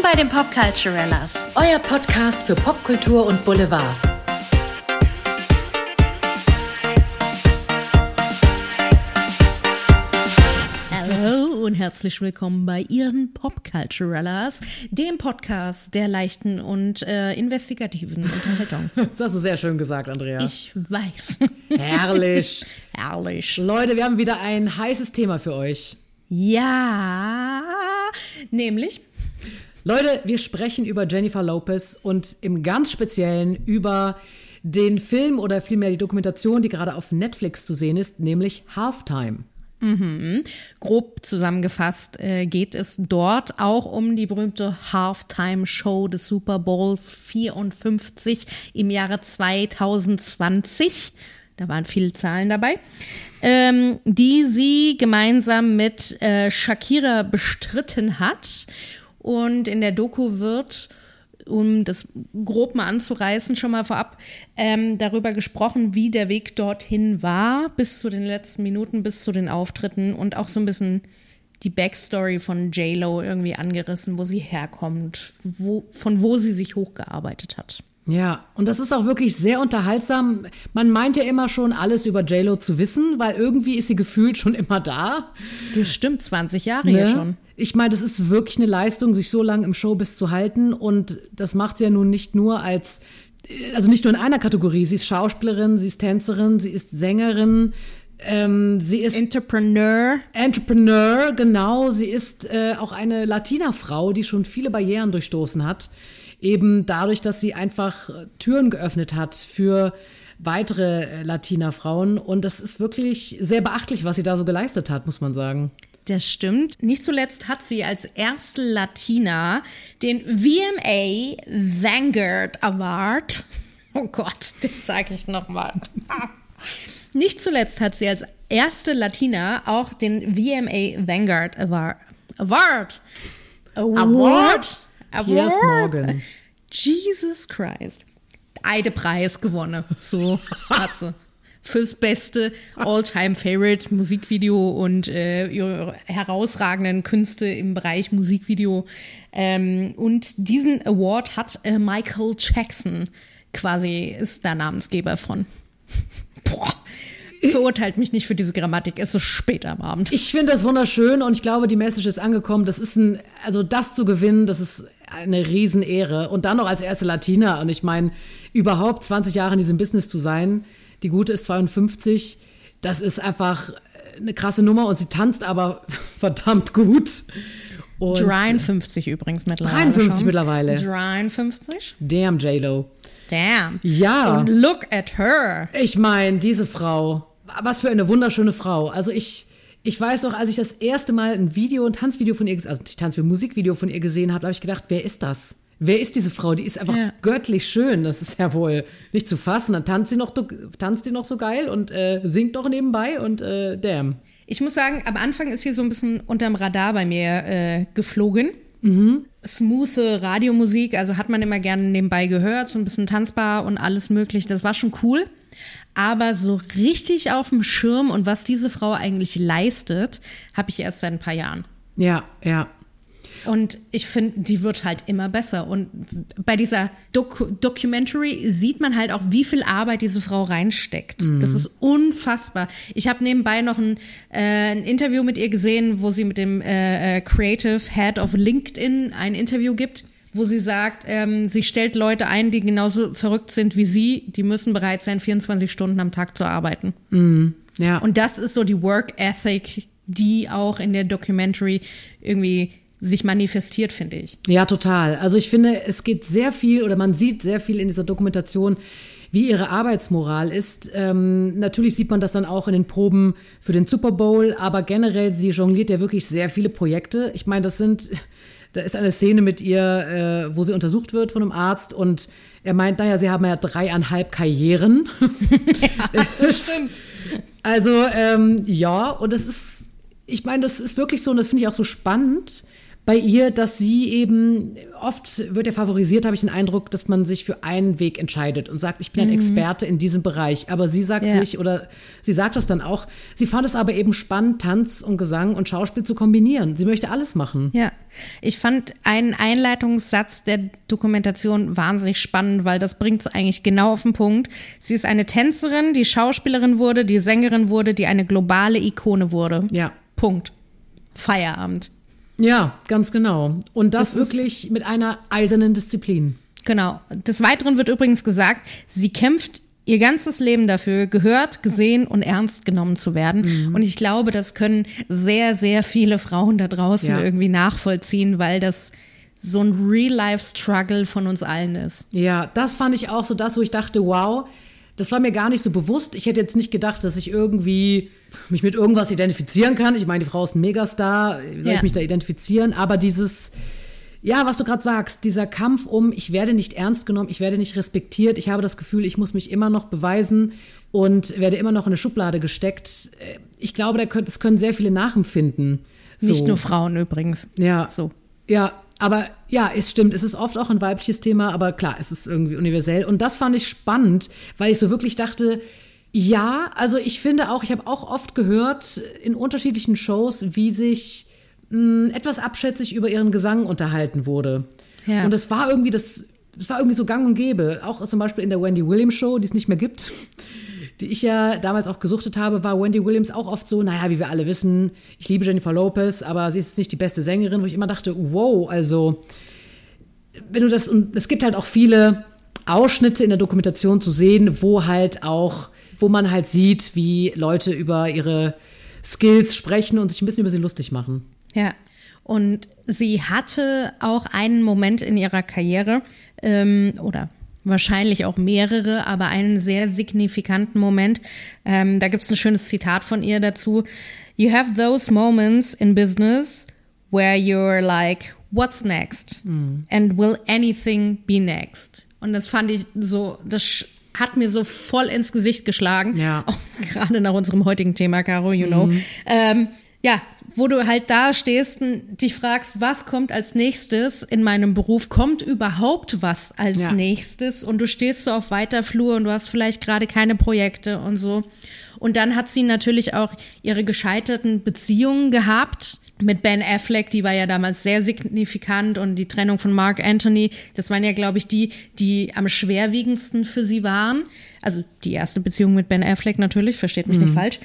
Willkommen bei den Popculturellas. Euer Podcast für Popkultur und Boulevard. Hallo und herzlich willkommen bei Ihren Popculturellas, dem Podcast der leichten und äh, investigativen Unterhaltung. Das hast du sehr schön gesagt, Andrea. Ich weiß. Herrlich. Herrlich. Leute, wir haben wieder ein heißes Thema für euch. Ja, nämlich Leute, wir sprechen über Jennifer Lopez und im ganz Speziellen über den Film oder vielmehr die Dokumentation, die gerade auf Netflix zu sehen ist, nämlich Halftime. grob zusammengefasst äh, geht es dort auch um die berühmte Halftime-Show des Super Bowls 54 im Jahre 2020. Da waren viele Zahlen dabei, ähm, die sie gemeinsam mit äh, Shakira bestritten hat. Und in der Doku wird, um das grob mal anzureißen, schon mal vorab, ähm, darüber gesprochen, wie der Weg dorthin war, bis zu den letzten Minuten, bis zu den Auftritten und auch so ein bisschen die Backstory von J-Lo irgendwie angerissen, wo sie herkommt, wo, von wo sie sich hochgearbeitet hat. Ja, und das ist auch wirklich sehr unterhaltsam. Man meint ja immer schon, alles über JLo zu wissen, weil irgendwie ist sie gefühlt schon immer da. Das stimmt, 20 Jahre Ne? jetzt schon. Ich meine, das ist wirklich eine Leistung, sich so lange im Showbiz zu halten. Und das macht sie ja nun nicht nur als, also nicht nur in einer Kategorie. Sie ist Schauspielerin, sie ist Tänzerin, sie ist Sängerin, ähm, sie ist Entrepreneur. Entrepreneur, genau. Sie ist äh, auch eine Latina-Frau, die schon viele Barrieren durchstoßen hat. Eben dadurch, dass sie einfach äh, Türen geöffnet hat für weitere äh, Latina-Frauen. Und das ist wirklich sehr beachtlich, was sie da so geleistet hat, muss man sagen. Das stimmt. Nicht zuletzt hat sie als erste Latina den VMA Vanguard Award. Oh Gott, das sage ich nochmal. Nicht zuletzt hat sie als erste Latina auch den VMA Vanguard Award. Award. Award? Award. Piers Morgan. Jesus Christ. Eide-Preis gewonnen. So hat sie. Fürs beste All-Time-Favorite Musikvideo und äh, ihre herausragenden Künste im Bereich Musikvideo. Ähm, und diesen Award hat äh, Michael Jackson quasi, ist der Namensgeber von. Boah. Verurteilt mich nicht für diese Grammatik, es ist spät am Abend. Ich finde das wunderschön und ich glaube, die Message ist angekommen. Das ist ein, also das zu gewinnen, das ist eine Riesenehre. Und dann noch als erste Latina. Und ich meine, überhaupt 20 Jahre in diesem Business zu sein. Die gute ist 52. Das ist einfach eine krasse Nummer und sie tanzt aber verdammt gut. Und 53 übrigens mittlerweile. 53 schon. mittlerweile. 53? Damn, J-Lo. Damn. Ja. Und look at her. Ich meine, diese Frau, was für eine wunderschöne Frau. Also ich, ich weiß noch, als ich das erste Mal ein Video, ein Tanzvideo von ihr, also nicht Tanzvideo, ein Musikvideo von ihr gesehen habe, habe ich gedacht, wer ist das? Wer ist diese Frau? Die ist einfach Ja. göttlich schön. Das ist ja wohl nicht zu fassen. Dann tanzt sie noch, tanzt sie noch so geil und äh, singt noch nebenbei und äh, damn. Ich muss sagen, am Anfang ist hier so ein bisschen unterm Radar bei mir äh, geflogen. Smoothe Radiomusik, also hat man immer gerne nebenbei gehört, so ein bisschen tanzbar und alles mögliche. Das war schon cool. Aber so richtig auf dem Schirm und was diese Frau eigentlich leistet, habe ich erst seit ein paar Jahren. Ja, ja. Und ich finde, die wird halt immer besser. Und bei dieser Doku Documentary sieht man halt auch, wie viel Arbeit diese Frau reinsteckt. Das ist unfassbar. Ich habe nebenbei noch ein, äh, ein Interview mit ihr gesehen, wo sie mit dem äh, äh, Creative Head of LinkedIn ein Interview gibt, wo sie sagt, ähm, sie stellt Leute ein, die genauso verrückt sind wie sie. Die müssen bereit sein, 24 Stunden am Tag zu arbeiten. Ja. Und das ist so die Work Ethic, die auch in der Documentary irgendwie sich manifestiert, finde ich. Ja, total. Also ich finde, es geht sehr viel oder man sieht sehr viel in dieser Dokumentation, wie ihre Arbeitsmoral ist. Ähm, natürlich sieht man das dann auch in den Proben für den Super Bowl, aber generell, sie jongliert ja wirklich sehr viele Projekte. Ich meine, das sind, da ist eine Szene mit ihr, äh, wo sie untersucht wird von einem Arzt und er meint, naja, sie haben ja dreieinhalb Karrieren. Das stimmt. Also ähm, ja, und das ist, ich meine, das ist wirklich so, und das finde ich auch so spannend. Bei ihr, dass sie eben, oft wird ja favorisiert, habe ich den Eindruck, dass man sich für einen Weg entscheidet und sagt, ich bin ein Experte in diesem Bereich. Aber sie sagt Ja. sich, oder sie sagt das dann auch, sie fand es aber eben spannend, Tanz und Gesang und Schauspiel zu kombinieren. Sie möchte alles machen. Ja, ich fand einen Einleitungssatz der Dokumentation wahnsinnig spannend, weil das bringt es eigentlich genau auf den Punkt. Sie ist eine Tänzerin, die Schauspielerin wurde, die Sängerin wurde, die eine globale Ikone wurde. Ja. Punkt. Feierabend. Ja, ganz genau. Und das, Das wirklich mit einer eisernen Disziplin. Genau. Des Weiteren wird übrigens gesagt, sie kämpft ihr ganzes Leben dafür, gehört, gesehen und ernst genommen zu werden. Mhm. Und ich glaube, das können sehr, sehr viele Frauen da draußen Ja. irgendwie nachvollziehen, weil das so ein Real-Life-Struggle von uns allen ist. Ja, das fand ich auch so das, wo ich dachte, wow, das war mir gar nicht so bewusst. Ich hätte jetzt nicht gedacht, dass ich irgendwie mich mit irgendwas identifizieren kann. Ich meine, die Frau ist ein Megastar, wie soll Ja. ich mich da identifizieren? Aber dieses, ja, was du gerade sagst, dieser Kampf um, ich werde nicht ernst genommen, ich werde nicht respektiert, ich habe das Gefühl, ich muss mich immer noch beweisen und werde immer noch in eine Schublade gesteckt. Äh, Ich glaube, das können sehr viele nachempfinden. Nicht So. nur Frauen übrigens. Ja. So. Ja, aber ja, es stimmt. Es ist oft auch ein weibliches Thema, aber klar, es ist irgendwie universell. Und das fand ich spannend, weil ich so wirklich dachte, ja, also ich finde auch, ich habe auch oft gehört in unterschiedlichen Shows, wie sich mh, etwas abschätzig über ihren Gesang unterhalten wurde. Ja. Und es war irgendwie das, das war irgendwie so gang und gäbe. Auch zum Beispiel in der Wendy Williams Show, die es nicht mehr gibt, die ich ja damals auch gesuchtet habe, war Wendy Williams auch oft so, naja, wie wir alle wissen, ich liebe Jennifer Lopez, aber sie ist nicht die beste Sängerin, wo ich immer dachte, wow, also wenn du das, und es gibt halt auch viele Ausschnitte in der Dokumentation zu sehen, wo halt auch, wo man halt sieht, wie Leute über ihre Skills sprechen und sich ein bisschen über sie lustig machen. Ja. Und sie hatte auch einen Moment in ihrer Karriere, ähm, oder wahrscheinlich auch mehrere, aber einen sehr signifikanten Moment. Ähm, da gibt es ein schönes Zitat von ihr dazu. You have those moments in business where you're like, what's next? And will anything be next? Und das fand ich so, das hat mir so voll ins Gesicht geschlagen. Ja. Auch gerade nach unserem heutigen Thema, Caro, you know. Ähm, ja, wo du halt da stehst und dich fragst, was kommt als nächstes in meinem Beruf? Kommt überhaupt was als Ja. nächstes? Und du stehst so auf weiter Flur und du hast vielleicht gerade keine Projekte und so. Und dann hat sie natürlich auch ihre gescheiterten Beziehungen gehabt. Mit Ben Affleck, die war ja damals sehr signifikant und die Trennung von Mark Anthony, das waren ja, glaube ich, die, die am schwerwiegendsten für sie waren. Also die erste Beziehung mit Ben Affleck natürlich, versteht mich nicht falsch.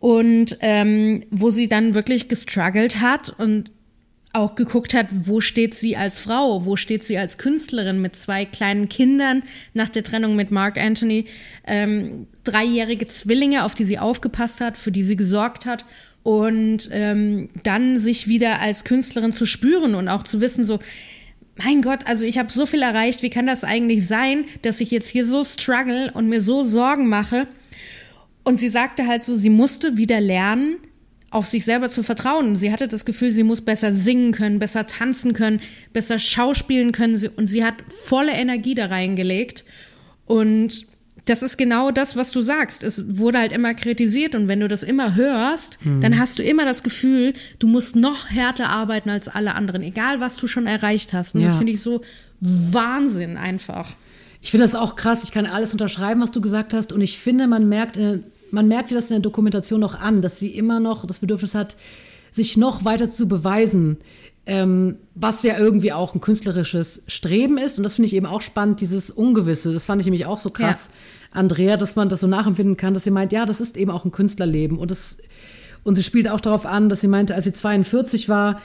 Und ähm, wo sie dann wirklich gestruggelt hat und auch geguckt hat, wo steht sie als Frau, wo steht sie als Künstlerin mit zwei kleinen Kindern nach der Trennung mit Mark Anthony, ähm, dreijährige Zwillinge, auf die sie aufgepasst hat, für die sie gesorgt hat und ähm, dann sich wieder als Künstlerin zu spüren und auch zu wissen, so, mein Gott, also ich habe so viel erreicht, wie kann das eigentlich sein, dass ich jetzt hier so struggle und mir so Sorgen mache? Und sie sagte halt so, sie musste wieder lernen, auf sich selber zu vertrauen. Sie hatte das Gefühl, sie muss besser singen können, besser tanzen können, besser schauspielen können. Und sie hat volle Energie da reingelegt. Und das ist genau das, was du sagst. Es wurde halt immer kritisiert und wenn du das immer hörst, dann hast du immer das Gefühl, du musst noch härter arbeiten als alle anderen, egal was du schon erreicht hast. Und das Ja. finde ich so Wahnsinn einfach. Ich finde das auch krass. Ich kann alles unterschreiben, was du gesagt hast. Und ich finde, man merkt, äh, man merkt dir das in der Dokumentation noch an, dass sie immer noch das Bedürfnis hat, sich noch weiter zu beweisen. Ähm, was ja irgendwie auch ein künstlerisches Streben ist. Und das finde ich eben auch spannend, dieses Ungewisse. Das fand ich nämlich auch so krass, Andrea, dass man das so nachempfinden kann, dass sie meint, ja, das ist eben auch ein Künstlerleben. Und das und sie spielt auch darauf an, dass sie meinte, als sie 42 war,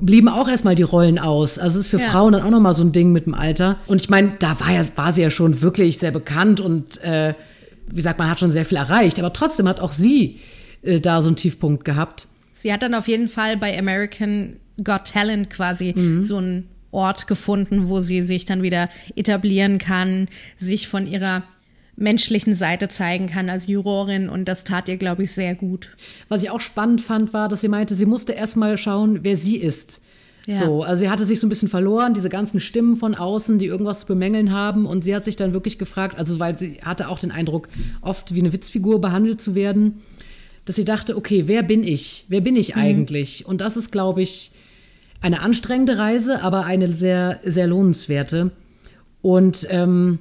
blieben auch erstmal die Rollen aus. Also es ist für Ja. Frauen dann auch nochmal so ein Ding mit dem Alter. Und ich meine, da war ja, war sie ja schon wirklich sehr bekannt und äh, wie gesagt, man hat schon sehr viel erreicht. Aber trotzdem hat auch sie äh, da so einen Tiefpunkt gehabt. Sie hat dann auf jeden Fall bei American Got Talent quasi Mhm. so einen Ort gefunden, wo sie sich dann wieder etablieren kann, sich von ihrer menschlichen Seite zeigen kann als Jurorin und das tat ihr, glaube ich, sehr gut. Was ich auch spannend fand, war, dass sie meinte, sie musste erstmal schauen, wer sie ist. Ja. So, also sie hatte sich so ein bisschen verloren, diese ganzen Stimmen von außen, die irgendwas zu bemängeln haben. Und sie hat sich dann wirklich gefragt, also weil sie hatte auch den Eindruck, oft wie eine Witzfigur behandelt zu werden, dass sie dachte, okay, wer bin ich? Wer bin ich eigentlich? Und das ist, glaube ich, eine anstrengende Reise, aber eine sehr, sehr lohnenswerte. Und ähm,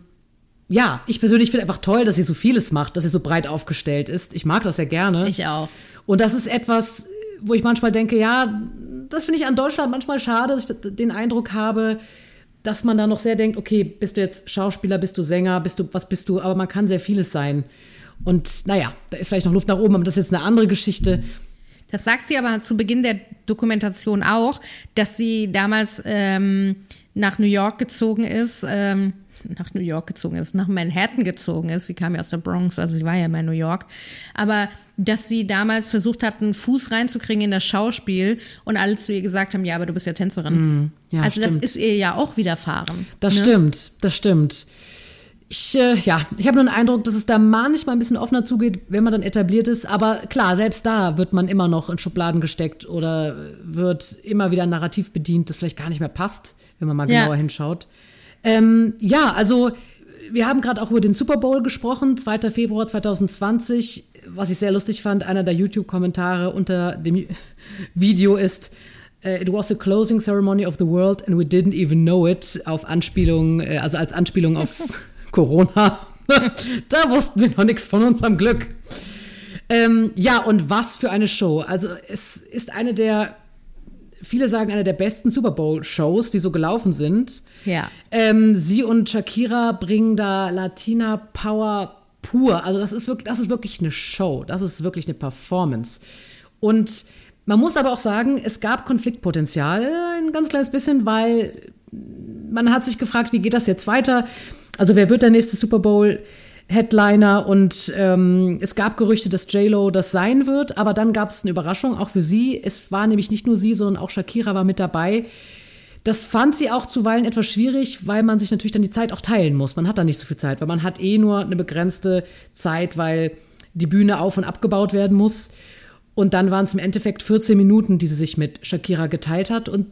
ja, ich persönlich finde einfach toll, dass sie so vieles macht, dass sie so breit aufgestellt ist. Ich mag das ja gerne. Ich auch. Und das ist etwas, wo ich manchmal denke, ja, das finde ich an Deutschland manchmal schade, dass ich den Eindruck habe, dass man da noch sehr denkt, okay, bist du jetzt Schauspieler, bist du Sänger, bist du, was bist du, aber man kann sehr vieles sein. Und naja, da ist vielleicht noch Luft nach oben, aber das ist jetzt eine andere Geschichte. Das sagt sie aber zu Beginn der Dokumentation auch, dass sie damals ähm, nach New York gezogen ist, ähm, nach New York gezogen ist, nach Manhattan gezogen ist. Sie kam ja aus der Bronx, also sie war ja immer in New York. Aber dass sie damals versucht hat, einen Fuß reinzukriegen in das Schauspiel und alle zu ihr gesagt haben, ja, aber du bist ja Tänzerin. Mm, ja, also stimmt. das ist ihr ja auch widerfahren. Das ne? stimmt, das stimmt. Ich, äh, ja, ich habe nur den Eindruck, dass es da manchmal ein bisschen offener zugeht, wenn man dann etabliert ist. Aber klar, selbst da wird man immer noch in Schubladen gesteckt oder wird immer wieder ein Narrativ bedient, das vielleicht gar nicht mehr passt, wenn man mal genauer ja. hinschaut. Ähm, ja, also wir haben gerade auch über den Super Bowl gesprochen, 2. Februar 2020. Was ich sehr lustig fand, einer der YouTube-Kommentare unter dem Video ist, äh, It was the closing ceremony of the world and we didn't even know it, auf Anspielung, äh, also als Anspielung auf Corona. da wussten wir noch nichts von unserem Glück. Ähm, ja, und was für eine Show. Also es ist eine der viele sagen, eine der besten Super Bowl-Shows, die so gelaufen sind. Ja. Ähm, sie und Shakira bringen da Latina Power pur. Also das ist wirklich, das ist wirklich eine Show. Das ist wirklich eine Performance. Und man muss aber auch sagen, es gab Konfliktpotenzial ein ganz kleines bisschen, weil man hat sich gefragt, wie geht das jetzt weiter? Also wer wird der nächste Super Bowl? Headliner und ähm, es gab Gerüchte, dass J-Lo das sein wird, aber dann gab es eine Überraschung, auch für sie. Es war nämlich nicht nur sie, sondern auch Shakira war mit dabei. Das fand sie auch zuweilen etwas schwierig, weil man sich natürlich dann die Zeit auch teilen muss. Man hat da nicht so viel Zeit, weil man hat eh nur eine begrenzte Zeit, weil die Bühne auf und abgebaut werden muss. Und dann waren es im Endeffekt 14 Minuten, die sie sich mit Shakira geteilt hat. Und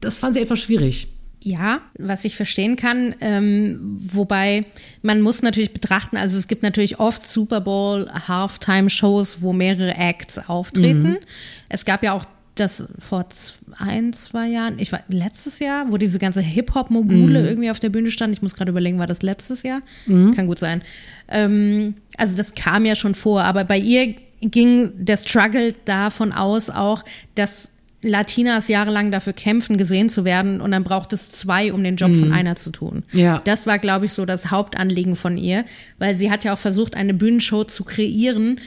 das fand sie etwas schwierig. Ja, was ich verstehen kann, ähm, wobei man muss natürlich betrachten, also es gibt natürlich oft Super Bowl Halftime-Shows, wo mehrere Acts auftreten. Mhm. Es gab ja auch das vor ein, zwei Jahren, ich war letztes Jahr, wo diese ganze Hip-Hop-Mogule mhm. irgendwie auf der Bühne stand. Ich muss gerade überlegen, war das letztes Jahr? Mhm. Kann gut sein. Ähm, also das kam ja schon vor, aber bei ihr ging der Struggle davon aus auch, dass Latinas jahrelang dafür kämpfen, gesehen zu werden und dann braucht es zwei, um den Job mhm. von einer zu tun. Ja. Das war, glaube ich, so das Hauptanliegen von ihr, weil sie hat ja auch versucht, eine Bühnenshow zu kreieren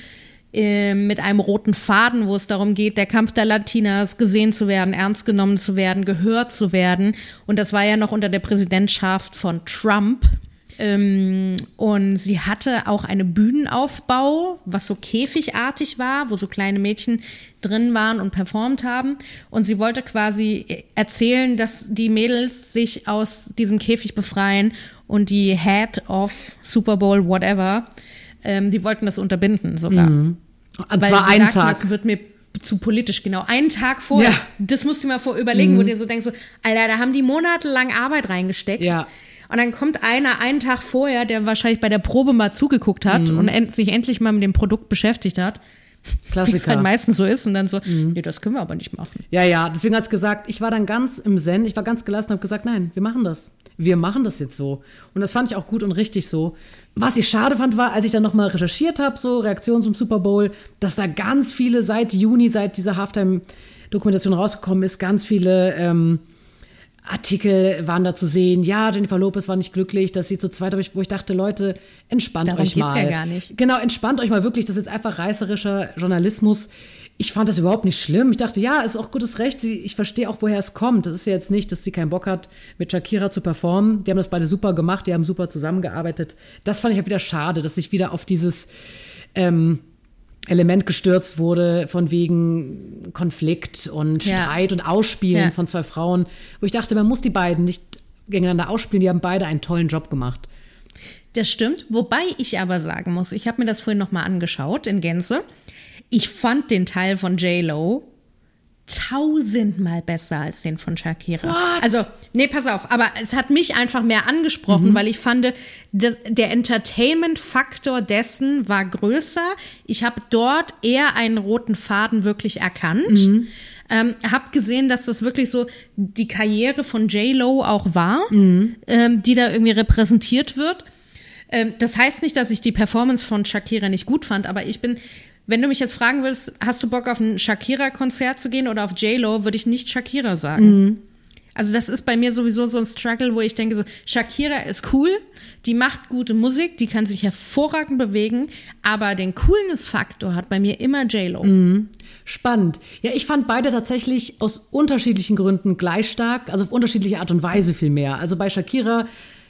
äh, mit einem roten Faden, wo es darum geht, der Kampf der Latinas gesehen zu werden, ernst genommen zu werden, gehört zu werden. Und das war ja noch unter der Präsidentschaft von Trump. Ähm, und sie hatte auch einen Bühnenaufbau, was so käfigartig war, wo so kleine Mädchen drin waren und performt haben. Und sie wollte quasi erzählen, dass die Mädels sich aus diesem Käfig befreien und die Head of Super Bowl, whatever, ähm, die wollten das unterbinden sogar. Mhm. Und Weil zwar einen Tag. Das wird mir zu politisch, genau. Einen Tag vorher. Ja. Das musst du mal vor überlegen, mhm. wo dir so denkst, so, Alter, da haben die monatelang Arbeit reingesteckt. Ja. Und dann kommt einer einen Tag vorher, der wahrscheinlich bei der Probe mal zugeguckt hat mhm. und end sich endlich mal mit dem Produkt beschäftigt hat. Klassiker. Wie es halt meistens so ist und dann so, mhm. nee, das können wir aber nicht machen. Ja, ja, deswegen hat es gesagt, ich war dann ganz im Zen, ich war ganz gelassen und habe gesagt, nein, wir machen das. Wir machen das jetzt so. Und das fand ich auch gut und richtig so. Was ich schade fand, war, als ich dann nochmal recherchiert habe, so Reaktionen zum Super Bowl, dass da ganz viele seit Juni, seit dieser Halftime-Dokumentation rausgekommen ist, ganz viele ähm, Artikel waren da zu sehen, ja, Jennifer Lopez war nicht glücklich, dass sie zu zweit, wo ich dachte, Leute, entspannt Darum euch mal. Geht's ja gar nicht. Genau, entspannt euch mal wirklich, das ist jetzt einfach reißerischer Journalismus. Ich fand das überhaupt nicht schlimm. Ich dachte, ja, ist auch gutes Recht. Sie, ich verstehe auch, woher es kommt. Das ist ja jetzt nicht, dass sie keinen Bock hat, mit Shakira zu performen. Die haben das beide super gemacht, die haben super zusammengearbeitet. Das fand ich halt wieder schade, dass sich wieder auf dieses ähm, Element gestürzt wurde von wegen Konflikt und Streit ja. und Ausspielen ja. von zwei Frauen, wo ich dachte, man muss die beiden nicht gegeneinander ausspielen, die haben beide einen tollen Job gemacht. Das stimmt, wobei ich aber sagen muss, ich habe mir das vorhin noch mal angeschaut in Gänze. Ich fand den Teil von J Lo tausendmal besser als den von Shakira. What? Also, nee, pass auf, aber es hat mich einfach mehr angesprochen, mhm. weil ich fand, dass der Entertainment-Faktor dessen war größer. Ich habe dort eher einen roten Faden wirklich erkannt. Mhm. Ähm, hab gesehen, dass das wirklich so die Karriere von J-Lo auch war, mhm. ähm, die da irgendwie repräsentiert wird. Ähm, das heißt nicht, dass ich die Performance von Shakira nicht gut fand, aber ich bin, wenn du mich jetzt fragen würdest, hast du Bock auf ein Shakira-Konzert zu gehen oder auf J-Lo, würde ich nicht Shakira sagen. Mhm. Also das ist bei mir sowieso so ein Struggle, wo ich denke so, Shakira ist cool, die macht gute Musik, die kann sich hervorragend bewegen, aber den Coolness-Faktor hat bei mir immer J-Lo. Mhm. Spannend. Ja, ich fand beide tatsächlich aus unterschiedlichen Gründen gleich stark, also auf unterschiedliche Art und Weise viel mehr. Also bei Shakira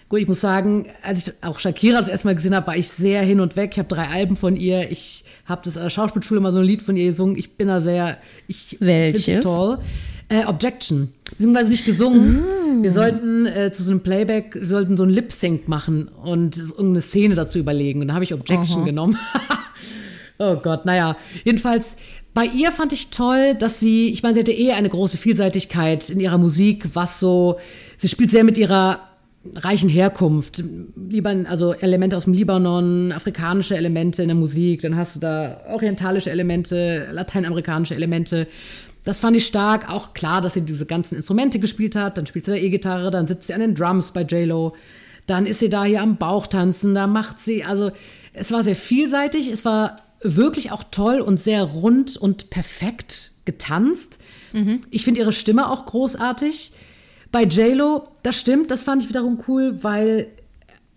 Gut, ich muss sagen, als ich auch Shakira das erste Mal gesehen habe, war ich sehr hin und weg. Ich habe drei Alben von ihr. Ich habe das an der Schauspielschule mal so ein Lied von ihr gesungen. Ich bin da sehr, ich finde toll. Äh, Objection. Beziehungsweise nicht gesungen. Mm. Wir sollten äh, zu so einem Playback, wir sollten so ein Lip-Sync machen und irgendeine Szene dazu überlegen. Und da habe ich Objection Aha. genommen. oh Gott, naja. Jedenfalls, bei ihr fand ich toll, dass sie, ich meine, sie hatte eh eine große Vielseitigkeit in ihrer Musik, was so, sie spielt sehr mit ihrer reichen Herkunft, Liban, also Elemente aus dem Libanon, afrikanische Elemente in der Musik, dann hast du da orientalische Elemente, lateinamerikanische Elemente. Das fand ich stark. Auch klar, dass sie diese ganzen Instrumente gespielt hat. Dann spielt sie da E-Gitarre, dann sitzt sie an den Drums bei J-Lo. Dann ist sie da hier am Bauch tanzen, da macht sie, also es war sehr vielseitig, es war wirklich auch toll und sehr rund und perfekt getanzt. Mhm. Ich finde ihre Stimme auch großartig. Bei JLo, das stimmt, das fand ich wiederum cool, weil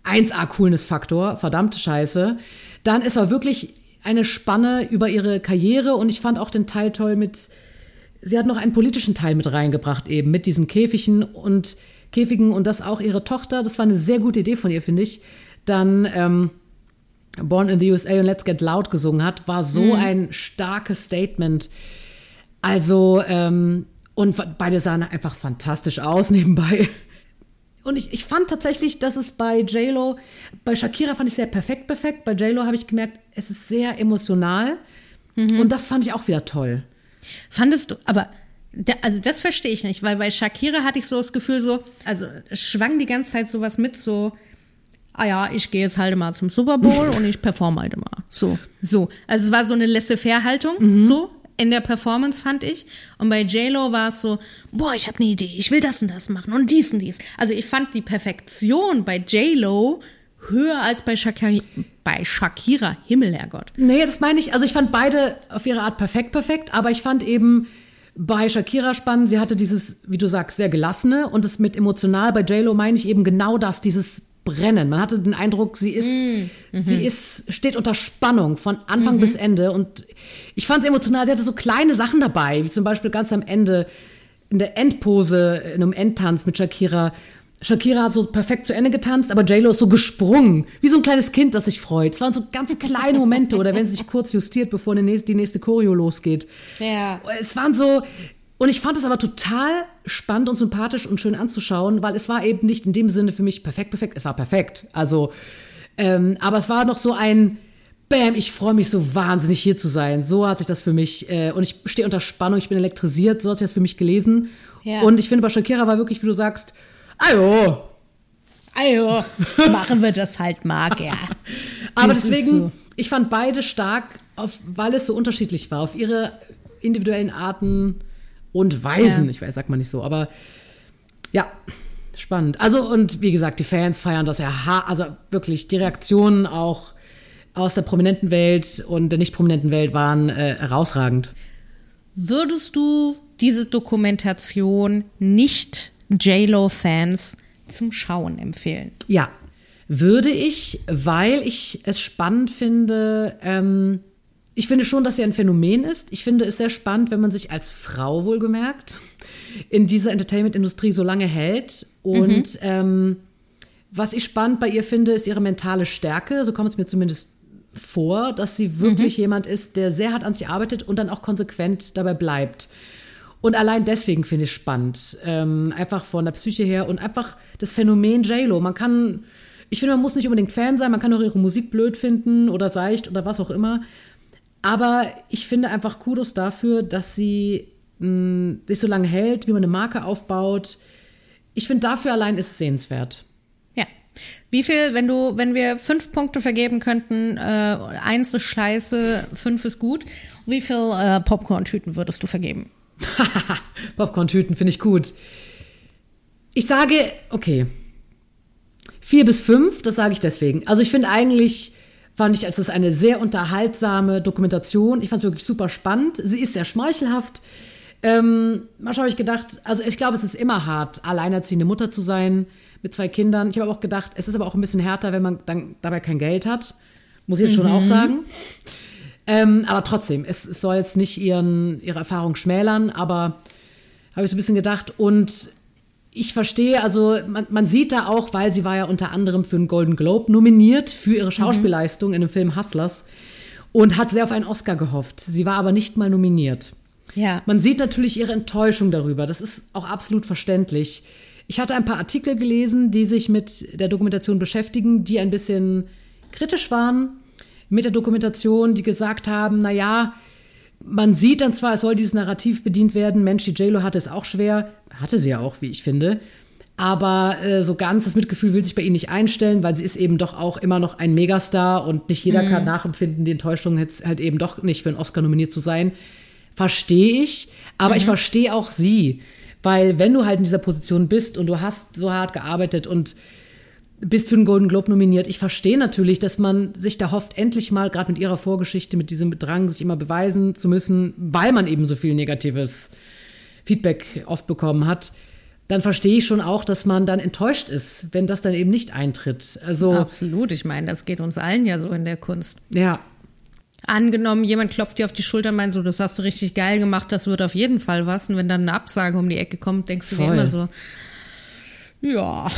1A Coolness-Faktor, verdammte Scheiße. Dann, es war wirklich eine Spanne über ihre Karriere und ich fand auch den Teil toll mit, sie hat noch einen politischen Teil mit reingebracht, eben mit diesen Käfigen und Käfigen und das auch ihre Tochter. Das war eine sehr gute Idee von ihr, finde ich. Dann ähm, Born in the USA und Let's Get Loud gesungen hat, war so mhm. ein starkes Statement. Also, ähm, und beide sahen einfach fantastisch aus nebenbei. Und ich, ich fand tatsächlich, dass es bei JLo, bei Shakira fand ich sehr perfekt perfekt. Bei JLo habe ich gemerkt, es ist sehr emotional. Mhm. Und das fand ich auch wieder toll. Fandest du, aber also das verstehe ich nicht, weil bei Shakira hatte ich so das Gefühl so, also schwang die ganze Zeit sowas mit, so, ah ja, ich gehe jetzt halt mal zum Super Bowl und ich performe halt mal. So, so. Also es war so eine Laissez-faire-Haltung, mhm. so in der Performance, fand ich. Und bei JLo war es so, boah, ich habe eine Idee, ich will das und das machen und dies und dies. Also ich fand die Perfektion bei JLo höher als bei Shakira, bei Shakira, Himmel, Herrgott. Nee, das meine ich, also ich fand beide auf ihre Art perfekt, perfekt, aber ich fand eben bei Shakira spannend, sie hatte dieses, wie du sagst, sehr gelassene und das mit emotional. Bei JLo meine ich eben genau das, dieses brennen. Man hatte den Eindruck, sie ist, mm, mhm. sie ist, steht unter Spannung von Anfang mhm. bis Ende. Und ich fand es emotional. Sie hatte so kleine Sachen dabei, wie zum Beispiel ganz am Ende in der Endpose, in einem Endtanz mit Shakira. Shakira hat so perfekt zu Ende getanzt, aber JLo ist so gesprungen, wie so ein kleines Kind, das sich freut. Es waren so ganz kleine Momente oder wenn sie sich kurz justiert, bevor die nächste, die nächste Choreo losgeht. Ja. Es waren so, und ich fand es aber total spannend und sympathisch und schön anzuschauen, weil es war eben nicht in dem Sinne für mich perfekt, perfekt. Es war perfekt. Also, ähm, aber es war noch so ein Bam, ich freue mich so wahnsinnig hier zu sein. So hat sich das für mich, äh, und ich stehe unter Spannung, ich bin elektrisiert, so hat sich das für mich gelesen. Ja. Und ich finde, bei Shakira war wirklich, wie du sagst, ayo. Ayo, machen wir das halt mal, ja. aber deswegen, so. ich fand beide stark, auf, weil es so unterschiedlich war, auf ihre individuellen Arten und Weisen. Ja. Ich weiß, sagt man nicht so, aber ja, spannend. Also, und wie gesagt, die Fans feiern das ja, also wirklich, die Reaktionen auch aus der prominenten Welt und der nicht prominenten Welt waren äh, herausragend. Würdest du diese Dokumentation nicht JLo-Fans zum Schauen empfehlen? Ja, würde ich, weil ich es spannend finde, ähm, ich finde schon, dass sie ein Phänomen ist. Ich finde es sehr spannend, wenn man sich als Frau wohlgemerkt in dieser Entertainment-Industrie so lange hält. Und mhm. ähm, was ich spannend bei ihr finde, ist ihre mentale Stärke. So kommt es mir zumindest vor, dass sie wirklich mhm. jemand ist, der sehr hart an sich arbeitet und dann auch konsequent dabei bleibt. Und allein deswegen finde ich es spannend. Ähm, einfach von der Psyche her und einfach das Phänomen JLo. Man kann, ich finde, man muss nicht unbedingt Fan sein, man kann auch ihre Musik blöd finden oder seicht oder was auch immer. Aber ich finde einfach Kudos dafür, dass sie mh, mm, sich so lange hält, wie man eine Marke aufbaut. Ich finde, dafür allein ist es sehenswert. Ja. Wie viel, wenn du, wenn wir fünf Punkte vergeben könnten, äh, eins ist scheiße, fünf ist gut, wie viel äh, Popcorn-Tüten würdest du vergeben? Popcorn-Tüten finde ich gut. Ich sage, okay. Vier bis fünf, das sage ich deswegen. Also ich finde eigentlich, fand ich, es ist eine sehr unterhaltsame Dokumentation. Ich fand es wirklich super spannend. Sie ist sehr schmeichelhaft. Ähm, manchmal habe ich gedacht, also ich glaube, es ist immer hart, alleinerziehende Mutter zu sein mit zwei Kindern. Ich habe auch gedacht, es ist aber auch ein bisschen härter, wenn man dann dabei kein Geld hat. Muss ich jetzt mhm. schon auch sagen. Ähm, aber trotzdem, es, es, soll jetzt nicht ihren, ihre Erfahrung schmälern, aber habe ich so ein bisschen gedacht. Und ich verstehe, also man, man, sieht da auch, weil sie war ja unter anderem für einen Golden Globe nominiert für ihre Schauspielleistung mhm. in dem Film Hustlers und hat sehr auf einen Oscar gehofft. Sie war aber nicht mal nominiert. Ja. Man sieht natürlich ihre Enttäuschung darüber. Das ist auch absolut verständlich. Ich hatte ein paar Artikel gelesen, die sich mit der Dokumentation beschäftigen, die ein bisschen kritisch waren mit der Dokumentation, die gesagt haben, na ja, man sieht dann zwar, es soll dieses Narrativ bedient werden, Mensch, die JLo hatte es auch schwer, hatte sie ja auch, wie ich finde, aber äh, so ganz das Mitgefühl will sich bei ihnen nicht einstellen, weil sie ist eben doch auch immer noch ein Megastar und nicht jeder mhm. kann nachempfinden, die Enttäuschung jetzt halt eben doch nicht für einen Oscar nominiert zu sein. Verstehe ich, aber mhm. ich verstehe auch sie, weil wenn du halt in dieser Position bist und du hast so hart gearbeitet und bist für den Golden Globe nominiert. Ich verstehe natürlich, dass man sich da hofft, endlich mal, gerade mit ihrer Vorgeschichte, mit diesem Drang, sich immer beweisen zu müssen, weil man eben so viel negatives Feedback oft bekommen hat. Dann verstehe ich schon auch, dass man dann enttäuscht ist, wenn das dann eben nicht eintritt. Also absolut. Ich meine, das geht uns allen ja so in der Kunst. Ja. Angenommen, jemand klopft dir auf die Schulter und meint so, das hast du richtig geil gemacht, das wird auf jeden Fall was. Und wenn dann eine Absage um die Ecke kommt, denkst du Voll. dir immer so, ja.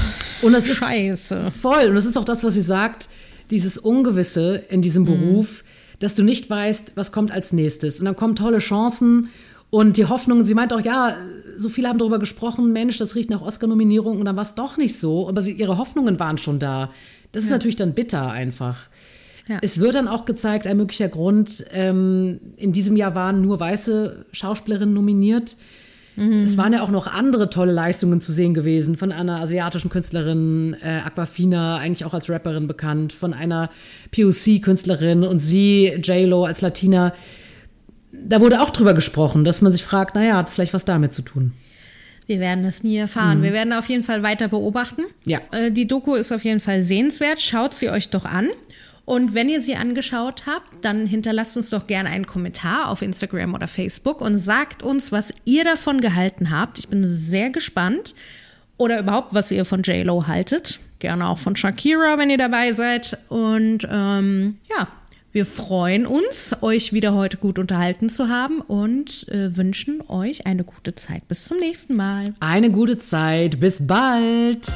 Und das ist scheiße. Voll. Und das ist auch das, was sie sagt, dieses Ungewisse in diesem mhm. Beruf, mhm. dass du nicht weißt, was kommt als nächstes. Und dann kommen tolle Chancen und die Hoffnung, sie meint auch, ja, so viele haben darüber gesprochen, Mensch, das riecht nach Oscar-Nominierung und dann war es doch nicht so. Aber sie, ihre Hoffnungen waren schon da. Das ist natürlich dann bitter einfach. Ja. Es wird dann auch gezeigt, ein möglicher Grund, ähm, in diesem Jahr waren nur weiße Schauspielerinnen nominiert. Mhm. Es waren ja auch noch andere tolle Leistungen zu sehen gewesen von einer asiatischen Künstlerin, äh, Aquafina, eigentlich auch als Rapperin bekannt, von einer POC-Künstlerin und sie, J-Lo, als Latina. Da wurde auch drüber gesprochen, dass man sich fragt, naja, hat es vielleicht was damit zu tun? Wir werden das nie erfahren. Mhm. Wir werden auf jeden Fall weiter beobachten. Ja. Äh, die Doku ist auf jeden Fall sehenswert. Schaut sie euch doch an. Und wenn ihr sie angeschaut habt, dann hinterlasst uns doch gerne einen Kommentar auf Instagram oder Facebook und sagt uns, was ihr davon gehalten habt. Ich bin sehr gespannt. Oder überhaupt, was ihr von JLo haltet. Gerne auch von Shakira, wenn ihr dabei seid. Und ähm, ja, wir freuen uns, euch wieder heute gut unterhalten zu haben und äh, wünschen euch eine gute Zeit. Bis zum nächsten Mal. Eine gute Zeit. Bis bald.